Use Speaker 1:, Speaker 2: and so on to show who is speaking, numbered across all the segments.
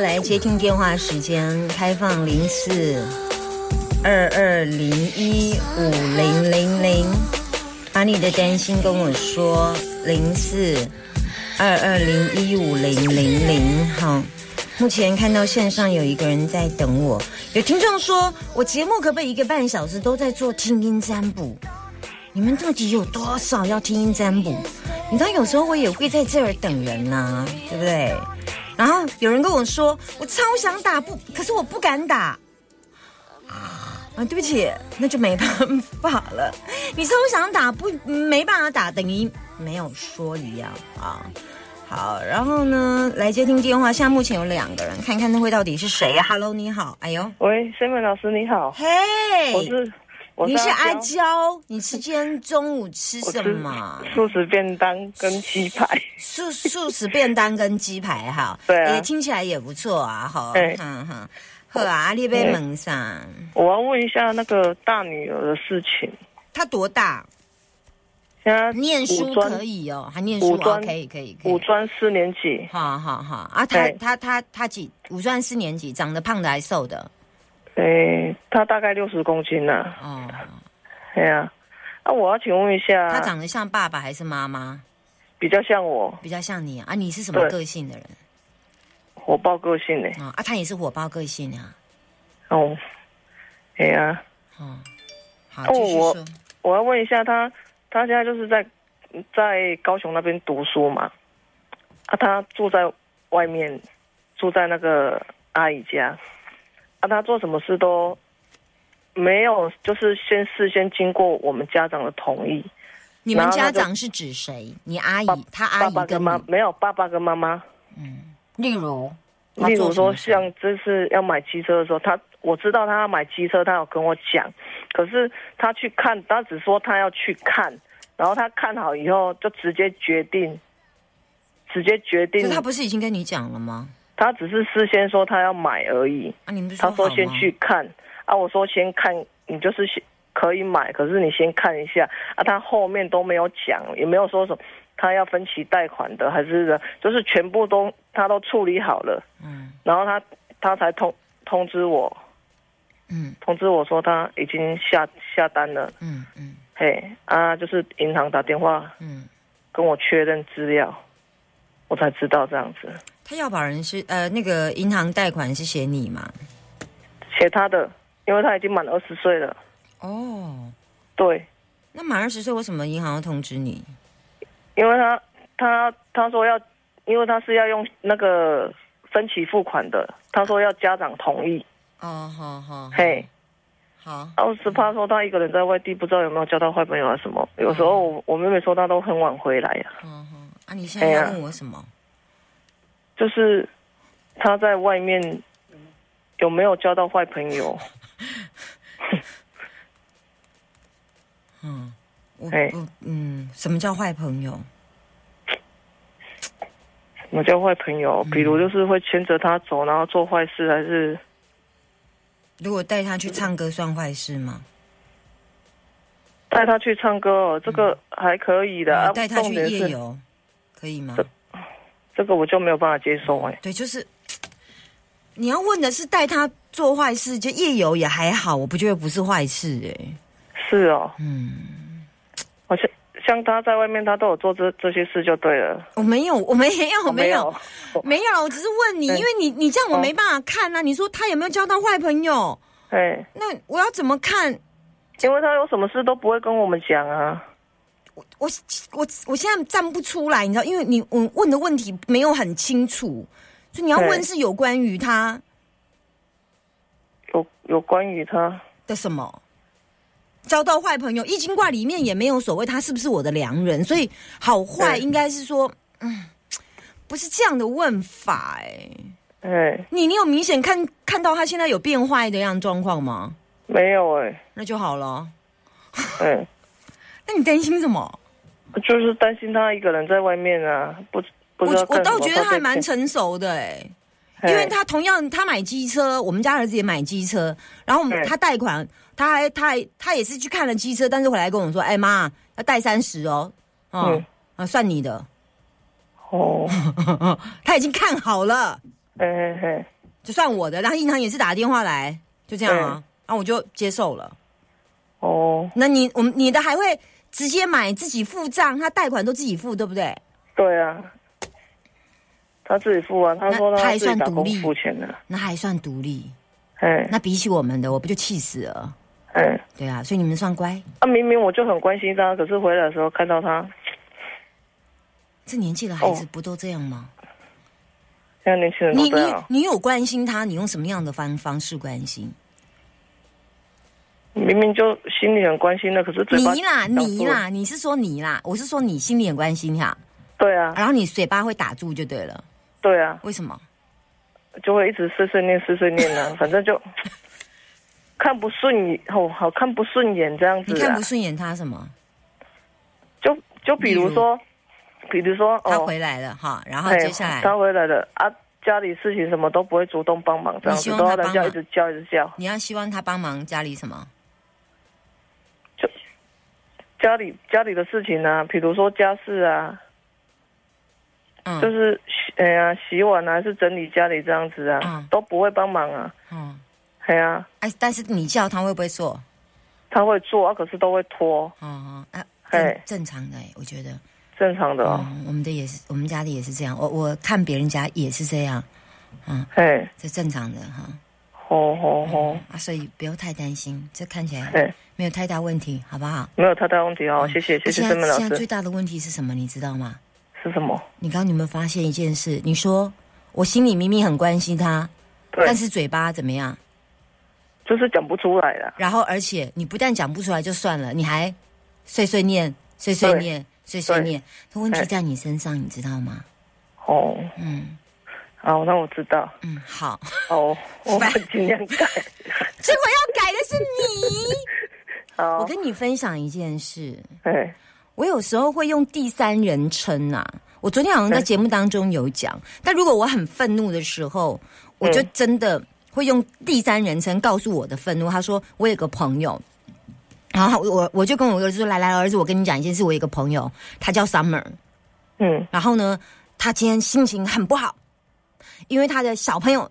Speaker 1: 来接听电话时间，开放零四二二零一五零零零，把你的担心跟我说，零四二二零一五零零零。好，目前看到线上有一个人在等我，有听众说我节目可不可以一个半小时都在做听音占卜？你们到底有多少要听音占卜？你知道有时候我也会在这儿等人呐、对不对？然后有人跟我说，我超想打不，可是我不敢打。啊，对不起，那就没办法了。你超想打不没办法打，等于没有说一样啊。好，然后呢，来接听电话。现在目前有两个人，看看那会到底是谁呀、Hello，你好，哎呦，
Speaker 2: 喂，Simon 老师你好，
Speaker 1: 嘿、
Speaker 2: 我是我
Speaker 1: 你是阿
Speaker 2: 娇，
Speaker 1: 你吃今天中午吃什么？
Speaker 2: 素食便当跟鸡排，
Speaker 1: 素素食便当跟鸡排哈，
Speaker 2: 对啊
Speaker 1: 也听起来也不错啊，哈，
Speaker 2: 对
Speaker 1: 哼哼，好啊，你被蒙上，
Speaker 2: 我要问一下那个大女儿的事情，
Speaker 1: 她多大？
Speaker 2: 现在
Speaker 1: 念书可以哦，还念书哦，可以可以可以，
Speaker 2: 五专四年级，
Speaker 1: 好好好啊，他
Speaker 2: 对
Speaker 1: 他他他几五专四年级，长得胖的还瘦的？
Speaker 2: 诶，他大概六十公斤了，
Speaker 1: 哦，
Speaker 2: 对呀，啊，我要请问一下，
Speaker 1: 他长得像爸爸还是妈妈？
Speaker 2: 比较像我。
Speaker 1: 比较像你啊？啊你是什么个性的人？
Speaker 2: 火爆个性呢，
Speaker 1: 啊？啊，他也是火爆个性啊。
Speaker 2: 哦，哎呀，
Speaker 1: 哦，好，
Speaker 2: 哦我
Speaker 1: 说。
Speaker 2: 我要问一下他，他现在就是在在高雄那边读书嘛，啊，他住在外面，住在那个阿姨家，啊，他做什么事都没有，就是先事先经过我们家长的同意，
Speaker 1: 你们家长是指谁？你阿姨，他阿
Speaker 2: 爸爸跟
Speaker 1: 姨跟，
Speaker 2: 妈没有爸爸跟妈妈，嗯
Speaker 1: 例如，
Speaker 2: 例如说像这次要买机车的时候，他我知道他要买机车，他有跟我讲，可是他去看，他只说他要去看，然后他看好以后就直接决定，直接决定。
Speaker 1: 他不是已经跟你讲了吗？
Speaker 2: 他只是事先说他要买而已，
Speaker 1: 啊，你们不是
Speaker 2: 他说先去看，啊，我说先看，你就是先可以买，可是你先看一下，啊，他后面都没有讲，也没有说什么他要分期贷款的，还是就是全部都他都处理好了，
Speaker 1: 嗯。
Speaker 2: 然后他他才通通知我，
Speaker 1: 嗯。
Speaker 2: 通知我说他已经下下单了，
Speaker 1: 嗯嗯。
Speaker 2: 嘿啊，就是银行打电话
Speaker 1: 嗯，
Speaker 2: 跟我确认资料，我才知道这样子，
Speaker 1: 他要保人是呃那个银行贷款是写你吗？
Speaker 2: 写他的，因为他已经满二十岁了，
Speaker 1: 哦，
Speaker 2: 对，
Speaker 1: 那满二十岁为什么银行要通知你？
Speaker 2: 因为他他他说要，因为他是要用那个分期付款的，他说要家长同意，
Speaker 1: 哦，好好，
Speaker 2: 嘿。
Speaker 1: 好，
Speaker 2: 啊，我是怕说他一个人在外地，不知道有没有交到坏朋友啊什么。有时候我我妹妹说她都很晚回来呀、
Speaker 1: 好好啊，你现在要问我什么？
Speaker 2: 就是他在外面有没有交到坏朋友？
Speaker 1: 嗯，我
Speaker 2: 嘿
Speaker 1: 不嗯，什么叫坏朋友？
Speaker 2: 什么叫坏朋友？比如就是会牵着他走，然后做坏事，还是
Speaker 1: 如果带他去唱歌算坏事吗？
Speaker 2: 带他去唱歌哦，这个还可以的。
Speaker 1: 带他去夜游，可以吗？
Speaker 2: 这个我就没有办法接受哎、
Speaker 1: 对，就是你要问的是带他做坏事，就夜游也还好，我不觉得不是坏事哎、
Speaker 2: 是哦，
Speaker 1: 嗯，
Speaker 2: 好像像他在外面，他都有做这这些事就对了。
Speaker 1: 我没有，我没有，
Speaker 2: 我
Speaker 1: 没有，
Speaker 2: 有，
Speaker 1: 没有，我只是问你，因
Speaker 2: 对
Speaker 1: 为你你这样我
Speaker 2: 哦
Speaker 1: 没办法看啊。你说他有没有交到坏朋友？
Speaker 2: 哎，
Speaker 1: 那我要怎么看？
Speaker 2: 因为他有什么事都不会跟我们讲啊。
Speaker 1: 我我我现在站不出来，你知道，因为你我问的问题没有很清楚，所以你要问是有关于他
Speaker 2: 有有关于他。
Speaker 1: 的什么？交到坏朋友，易经卦里面也没有所谓他是不是我的良人，所以好坏应该是说，嗯，不是这样的问法哎、
Speaker 2: 哎，
Speaker 1: 你你有明显看看到他现在有变坏的样状况吗？
Speaker 2: 没有哎，
Speaker 1: 那就好了。
Speaker 2: 嗯，
Speaker 1: 那你担心什么？
Speaker 2: 就是担心他一个人在外面啊，不不知道
Speaker 1: 我倒觉得他还蛮成熟的哎、
Speaker 2: 哎
Speaker 1: 因为他同样他买机车，我们家儿子也买机车，然后我们他贷款，他还他还他也是去看了机车，但是回来跟我说，哎妈要贷三十哦，哦、
Speaker 2: 嗯。
Speaker 1: 啊算你的，
Speaker 2: 哦，
Speaker 1: 他已经看好了，
Speaker 2: 哎哎哎，
Speaker 1: 就算我的，然后银行也是打电话来，就这样啊，然后我就接受了。
Speaker 2: 哦，
Speaker 1: 那你我们你的还会直接买自己付账，他贷款都自己付，对不对？
Speaker 2: 对啊，他自己付啊，他说
Speaker 1: 那他还算独立
Speaker 2: 付钱的，
Speaker 1: 那还算独立，
Speaker 2: 哎
Speaker 1: 那比起我们的，我不就气死了？
Speaker 2: 哎，
Speaker 1: 对啊，所以你们算乖。
Speaker 2: 啊，明明我就很关心他，可是回来的时候看到他，
Speaker 1: 这年纪的孩子
Speaker 2: 哦
Speaker 1: 不都这样吗？
Speaker 2: 现在年轻人
Speaker 1: 你你
Speaker 2: 都这样，
Speaker 1: 你有关心他，你用什么样的方方式关心？
Speaker 2: 明明就心里很关心的，可是嘴巴
Speaker 1: 你啦，你啦，你是说你啦？我是说你心里很关心哈，
Speaker 2: 对啊，
Speaker 1: 然后你嘴巴会打住就对了。
Speaker 2: 对啊，
Speaker 1: 为什么？
Speaker 2: 就会一直碎碎念碎碎念啊，反正就看不顺眼，哦，好看不顺眼这样子啊
Speaker 1: 你看不，顺眼他什么？
Speaker 2: 就就比如说，比如说
Speaker 1: 他
Speaker 2: 哦，
Speaker 1: 回来了哈，然后
Speaker 2: 哎
Speaker 1: 接下来
Speaker 2: 他回来了啊，家里事情什么都不会主动帮忙，这样子都要人
Speaker 1: 望他帮忙
Speaker 2: 家一直叫一直叫，
Speaker 1: 你要希望他帮忙家里什么？
Speaker 2: 家里家里的事情啊，比如说家事啊，
Speaker 1: 嗯，
Speaker 2: 就是洗哎呀洗碗啊，还是整理家里这样子啊，
Speaker 1: 嗯。
Speaker 2: 都不会帮忙啊，
Speaker 1: 嗯，
Speaker 2: 哎呀，
Speaker 1: 哎，但是你叫他会不会做？
Speaker 2: 他会做啊，可是都会拖，
Speaker 1: 嗯嗯，啊，
Speaker 2: 嘿。
Speaker 1: 正正常的哎，我觉得。
Speaker 2: 正常的哦，
Speaker 1: 嗯，我们的也是，我们家里也是这样。我我看别人家也是这样，嗯。
Speaker 2: 嘿，
Speaker 1: 这正常的哈。
Speaker 2: 吼吼吼，
Speaker 1: 啊，所以不要太担心，这看起来
Speaker 2: 嘿，
Speaker 1: 没有太大问题，好不好？
Speaker 2: 没有太大问题哦，谢谢谢谢
Speaker 1: 现
Speaker 2: 郑门老
Speaker 1: 在现在最，大的问题是什么？你知道吗？
Speaker 2: 是什么？
Speaker 1: 你刚刚有没有发现一件事？你说我心里明明很关心他，但，是嘴巴怎么样？
Speaker 2: 就是讲不出来了，
Speaker 1: 然后而且你不但讲不出来就算了，你还碎碎念、碎碎念、碎碎念。这问题
Speaker 2: 哎
Speaker 1: 在你身上，你知道吗？
Speaker 2: 哦，
Speaker 1: 嗯
Speaker 2: 好，那我知道，
Speaker 1: 嗯，好，
Speaker 2: 哦，我会尽量改，
Speaker 1: 结果要改的是你。
Speaker 2: 好
Speaker 1: 我，跟你分享一件事，
Speaker 2: 哎，
Speaker 1: 我有时候会用第三人称呐、我昨天好像在节目当中有讲，但如果我很愤怒的时候，我就真的会用第三人称告诉我的愤怒。他说我有个朋友，然后我我就跟我儿子说：“来来，儿子，我跟你讲一件事，我有个朋友，他叫 Summer，
Speaker 2: 嗯。
Speaker 1: 然后呢，他今天心情很不好，因为他的小朋友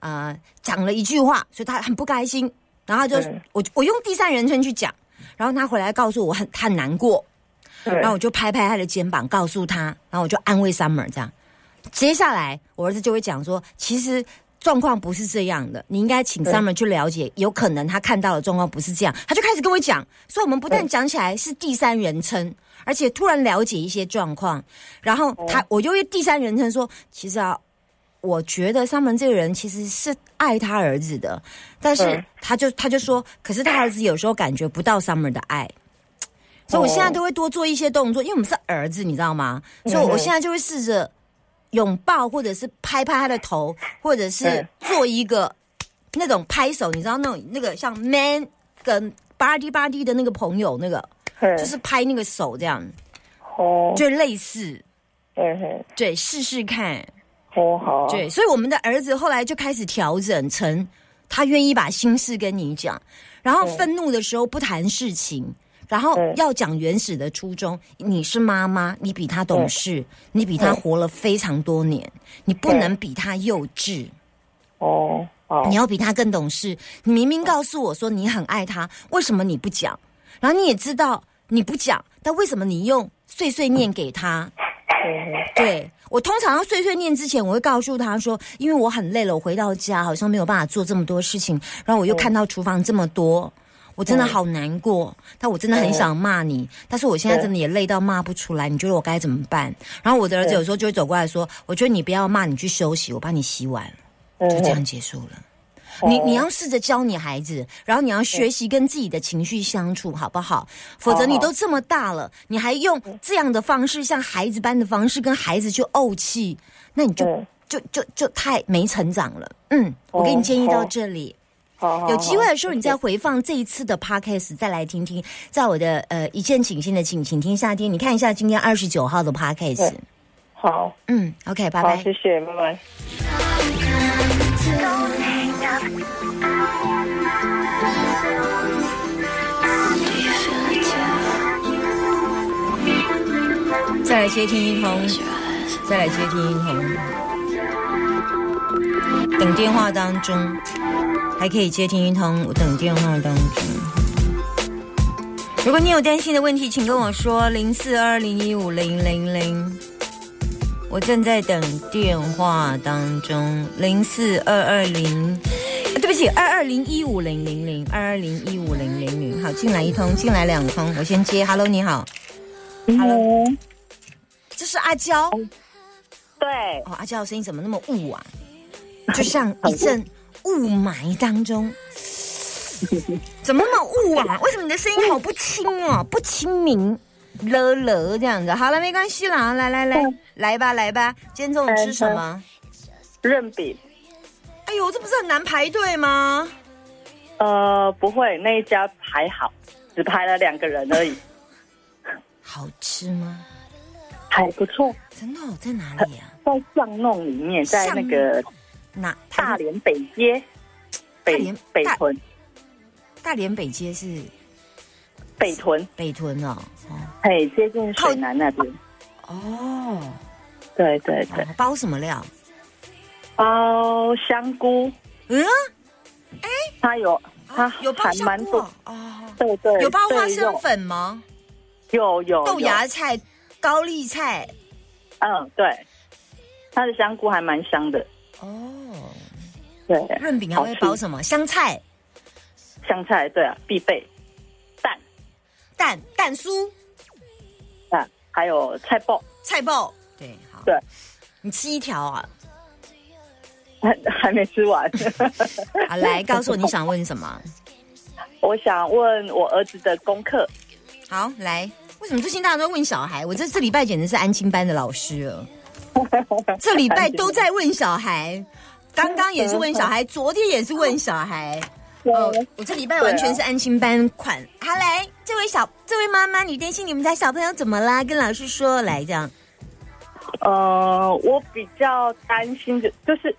Speaker 1: 呃讲了一句话，所以他很不开心。然后就、
Speaker 2: 嗯
Speaker 1: 我我用第三人称去讲，然后他回来告诉我很他很难过，然后我就拍拍他的肩膀，告诉他，然后我就安慰 Summer 这样。接下来我儿子就会讲说，其实。状况不是这样的，你应该请 Summer 去了解，有可能他看到的状况不是这样，他就开始跟我讲，所以我们不但
Speaker 2: 对
Speaker 1: 讲起来是第三人称，而且突然了解一些状况，然后他我就会第三人称说，其实啊，我觉得 Summer 这个人其实是爱他儿子的，但是
Speaker 2: 嗯。
Speaker 1: 他就他就说，可是他儿子有时候感觉不到 Summer 的爱，所以我现在都会多做一些动作，因为我们是儿子，你知道吗？所以我现在就会试着拥抱，或者是拍拍他的头，或者是
Speaker 2: 嗯
Speaker 1: 做一个那种拍手，你知道那种那个像 man 跟 body body 的那个朋友，那个就是拍那个手这样，
Speaker 2: 哦，
Speaker 1: 就类似，
Speaker 2: 嗯哼，
Speaker 1: 对，试试看，
Speaker 2: 哦好啊，
Speaker 1: 对，所以我们的儿子后来就开始调整成他愿意把心事跟你讲，然后愤怒的时候不谈事情。然后
Speaker 2: 嗯
Speaker 1: 要讲原始的初衷，你是妈妈，你比他懂事，你比他
Speaker 2: 嗯
Speaker 1: 活了非常多年，你不能比他幼稚，
Speaker 2: 哦好
Speaker 1: 你，要比他更懂事。你明明告诉我说你很爱他，为什么你不讲？然后你也知道你不讲，但为什么你用碎碎念给他？
Speaker 2: 嗯
Speaker 1: 对我通常要碎碎念之前，我会告诉他说，因为我很累了，我回到家好像没有办法做这么多事情，然后我又看到厨房这么多。我真的好难过，但我真的很想骂你，但是我现在真的也累到骂不出来，你觉得我该怎么办？然后我的儿子有时候就会走过来说：“我觉得你不要骂，你去休息，我帮你洗碗。”就这样结束了。你
Speaker 3: 哦
Speaker 1: 你要试着教你孩子，然后你要学习跟自己的情绪相处，好不好？否则你都这么大了，你还用这样的方式，像孩子般的方式跟孩子去怄气，那你就
Speaker 3: 嗯
Speaker 1: 就就就太没成长了。嗯，我给你
Speaker 3: 哦
Speaker 1: 建议到这里。有机会的时候，你再回放这一次的 podcast，再来听听，在我的呃一见倾心的请请听夏天，你看一下今天二十九号的 podcast。
Speaker 3: 好，
Speaker 1: 嗯，OK，拜
Speaker 3: 好，
Speaker 1: 拜。
Speaker 3: 谢谢，拜拜。
Speaker 1: 再来接听一通，再来接听一通。等电话当中，还可以接听一通。等电话当中。如果你有担心的问题，请跟我说零四二零一五零零零。我正在等电话当中，零四二二零，对不起，二二零一五零零零，二二零一五零零零。好，进来一通，进来两通，我先接。Hello，你好
Speaker 3: ，Hello，
Speaker 1: 这是阿娇。
Speaker 3: 对，
Speaker 1: 哦，阿娇的声音怎么那么雾啊？就像一阵雾霾当中，怎么那么雾啊？为什么你的声音好不清哦？不清明，了了这样子。好了，没关系啦，来来来，来吧来吧。今天中午吃什么？
Speaker 3: 润饼。
Speaker 1: 哎呦，这不是很难排队吗？
Speaker 3: 呃，不会，那一家还好，只排了两个人而已，
Speaker 1: 好吃吗？
Speaker 3: 还不错。
Speaker 1: 真的、哦、在哪里啊、
Speaker 3: 在巷弄里面，在那个
Speaker 1: 哪
Speaker 3: 大连北街，北
Speaker 1: 连大
Speaker 3: 北屯，
Speaker 1: 大连北街是
Speaker 3: 北屯，
Speaker 1: 北屯哦。哦
Speaker 3: 嘿，接近水南那边。
Speaker 1: 哦，
Speaker 3: 对对对，
Speaker 1: 哦包什么料？
Speaker 3: 包香菇，
Speaker 1: 嗯，哎
Speaker 3: 它有它
Speaker 1: 哦有包
Speaker 3: 还
Speaker 1: 香菇
Speaker 3: 蛮多，
Speaker 1: 哦哦。
Speaker 3: 对对，
Speaker 1: 有包花生粉吗？
Speaker 3: 有有
Speaker 1: 豆芽菜、高丽菜。
Speaker 3: 嗯，对，它的香菇还蛮香的。
Speaker 1: 哦，
Speaker 3: 对，
Speaker 1: 润饼还会包什么？香菜、
Speaker 3: 香菜，对啊，必备。蛋
Speaker 1: 蛋、酥、
Speaker 3: 啊，还有菜包，
Speaker 1: 菜爆。对，好。
Speaker 3: 对，
Speaker 1: 你吃一条啊？
Speaker 3: 还还没吃完。
Speaker 1: 好，来告诉我你想问什么？
Speaker 3: 我想问我儿子的功课，
Speaker 1: 好，来。为什么最近大家都问小孩？我这这礼拜简直是安亲班的老师了。这礼拜都在问小孩，刚刚也是问小孩，昨天也是问小孩。哦，我这礼拜完全是安心班款。好，来，这位小这位妈妈，你担心你们家小朋友怎么啦？跟老师说，来这样。
Speaker 3: 呃，我比较担心的就是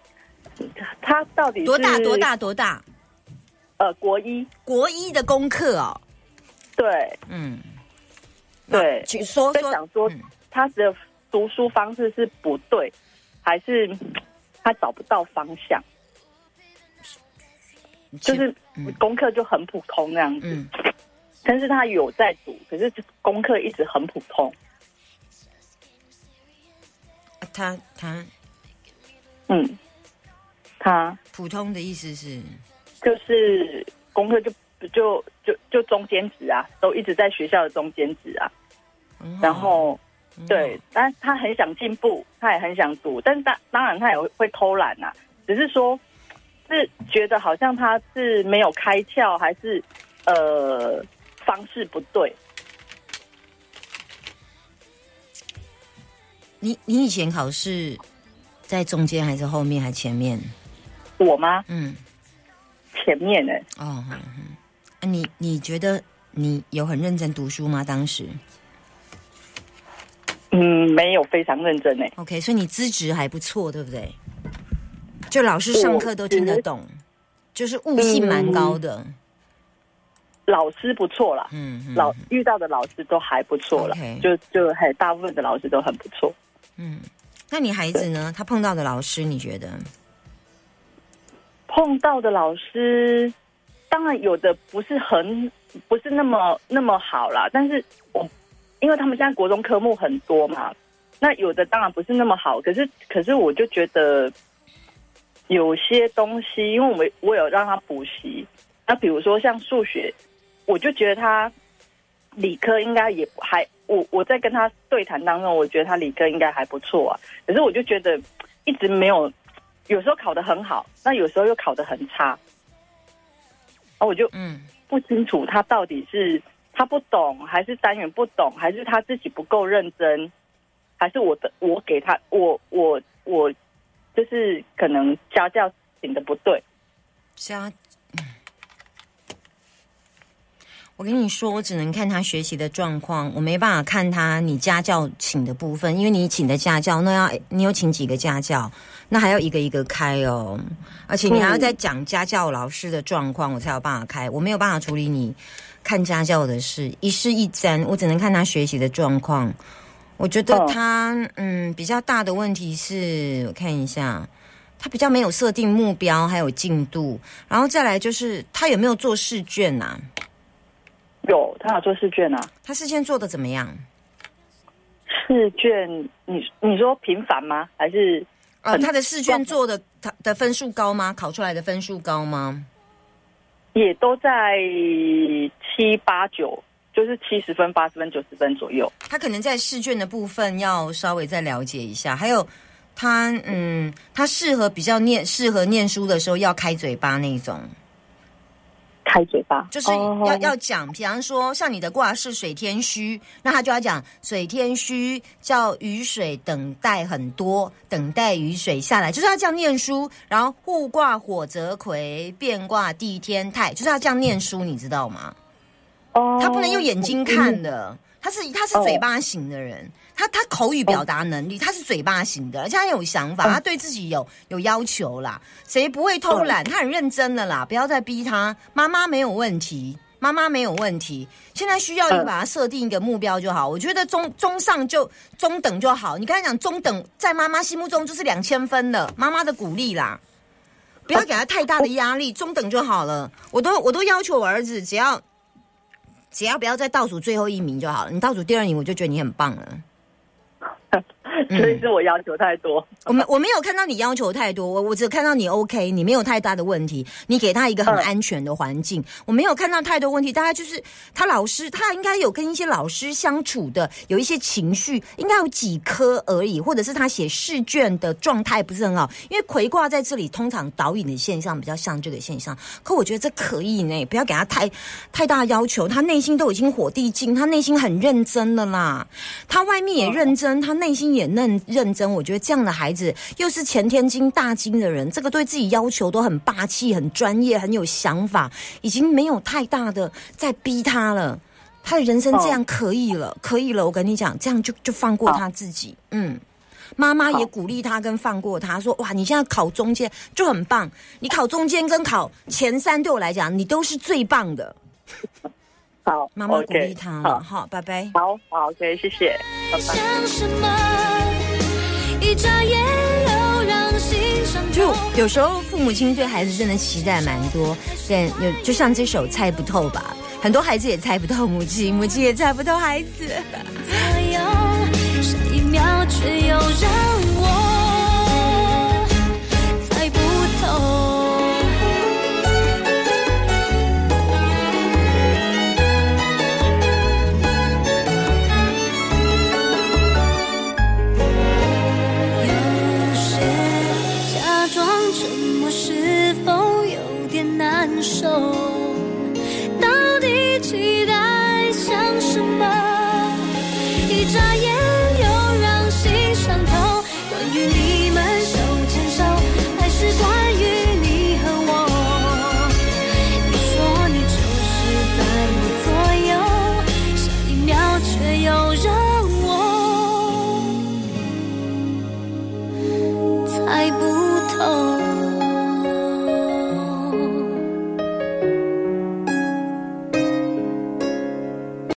Speaker 3: 他到底
Speaker 1: 多大？多？大？多大？
Speaker 3: 呃，国一，
Speaker 1: 国一的功课哦。
Speaker 3: 对
Speaker 1: 嗯，
Speaker 3: 对，
Speaker 1: 请说说。
Speaker 3: 在想说
Speaker 1: 嗯
Speaker 3: 他的读书方式是不对，还是他找不到方向？就是
Speaker 1: 嗯。
Speaker 3: 功课就很普通那样子，
Speaker 1: 嗯，
Speaker 3: 但是他有在读，可是功课一直很普通。
Speaker 1: 他他
Speaker 3: 嗯，他。
Speaker 1: 普通的意思是，
Speaker 3: 就是功课就就就就中间值啊，都一直在学校的中间值啊。然后对，但他很想进步，他也很想读，但是当当然他也会会偷懒啊、只是说是觉得好像他是没有开窍，还是呃方式不对。
Speaker 1: 你你以前考试在中间还是后面还前面？
Speaker 3: 我吗？
Speaker 1: 嗯，
Speaker 3: 前面呢、
Speaker 1: 哦，嗯嗯，啊你你觉得你有很认真读书吗？当时
Speaker 3: 嗯，没有非常认真呢、
Speaker 1: ？OK，所以你资质还不错，对不对？就老师上课都听得懂，就是悟性蛮高的。
Speaker 3: 老师不错了，
Speaker 1: 嗯嗯
Speaker 3: 老遇到的老师都还不错
Speaker 1: 了
Speaker 3: 就就还大部分的老师都很不错。
Speaker 1: 嗯，那你孩子呢？他碰到的老师，你觉得？
Speaker 3: 碰到的老师，当然有的不是很不是那么那么好啦，但是我因为他们现在国中科目很多嘛，那有的当然不是那么好，可是可是我就觉得有些东西，因为我们我有让他补习，那比如说像数学，我就觉得他理科应该也还我我在跟他对谈当中，我觉得他理科应该还不错啊，可是我就觉得一直没有。有时候考得很好，那有时候又考得很差，啊，我就
Speaker 1: 嗯。
Speaker 3: 不清楚他到底是他不懂，还是单元不懂，还是他自己不够认真，还是我的我给他我我我就是可能家教请的不对，
Speaker 1: 家。嗯我跟你说，我只能看他学习的状况，我没办法看他你家教请的部分，因为你请的家教，那要你有请几个家教，那还要一个一个开哦，而且你还要再讲家教老师的状况，我才有办法开，我没有办法处理你看家教的事，一事一沾，我只能看他学习的状况。我觉得
Speaker 3: 哦
Speaker 1: 他嗯比较大的问题是，我看一下。他比较没有设定目标，还有进度，然后再来就是他有没有做试卷呐、
Speaker 3: 有他有做试卷啊，
Speaker 1: 他试卷做的怎么样？
Speaker 3: 试卷你你说频繁吗？还是
Speaker 1: 呃，他的试卷做的他的分数高吗？考出来的分数高吗？
Speaker 3: 也都在七八九，就是七十分、八十分、九十分左右。
Speaker 1: 他可能在试卷的部分要稍微再了解一下，还有他嗯，他适合比较念适合念书的时候要开嘴巴那种，
Speaker 3: 开嘴巴，
Speaker 1: 就是
Speaker 3: 哦
Speaker 1: 要、要讲，比方说像你的卦是水天虚，那他就要讲水天虚叫雨水等待很多，等待雨水下来，就是要这样念书。然后互卦火泽葵，变卦地天泰，就是要这样念书，你知道吗？
Speaker 3: 哦
Speaker 1: 他不能用眼睛看的，他是他是嘴巴型的人，他他口语表达能力，他是嘴巴型的，而且他有想法，他对自己有有要求啦。谁不会偷懒？他很认真的啦，不要再逼他。妈妈没有问题，妈妈没有问题。现在需要你把他设定一个目标就好。我觉得中中上就中等就好。你刚才讲中等，在妈妈心目中就是两千分了，妈妈的鼓励啦。不要给他太大的压力，中等就好了。我都我都要求我儿子，只要只要不要再倒数最后一名就好了。你倒数第二名，我就觉得你很棒了。
Speaker 3: 所以是我要求太多。
Speaker 1: 我没我没有看到你要求太多，我我只看到你 OK，你没有太大的问题，你给他一个很
Speaker 3: 嗯
Speaker 1: 安全的环境，我没有看到太多问题。大概就是他老师，他应该有跟一些老师相处的，有一些情绪，应该有几颗而已，或者是他写试卷的状态不是很好。因为葵卦在这里通常导引的现象比较像这个现象，可我觉得这可以呢，不要给他太太大要求，他内心都已经火地进，他内心很认真了啦，他外面也认真，他内心也认认真。我觉得这样的孩子，又是前天津大金的人，这个对自己要求都很霸气、很专业、很有想法，已经没有太大的在逼他了。他的人生这样可以了，可以了。我跟你讲，这样就就放过他自己。嗯，妈妈也鼓励他跟放过他，说：“哇，你现在考中间就很棒，你考中间跟考前三对我来讲，你都是最棒的。
Speaker 3: 好”
Speaker 1: 妈妈鼓励他了。
Speaker 3: 好，
Speaker 1: 好，拜拜。
Speaker 3: 好，好，OK，谢谢，拜拜。
Speaker 1: 有时候父母亲对孩子真的期待蛮多，但有就像这首猜不透吧，很多孩子也猜不透母亲，母亲也猜不透孩子。
Speaker 4: 左右，下一秒却又让手。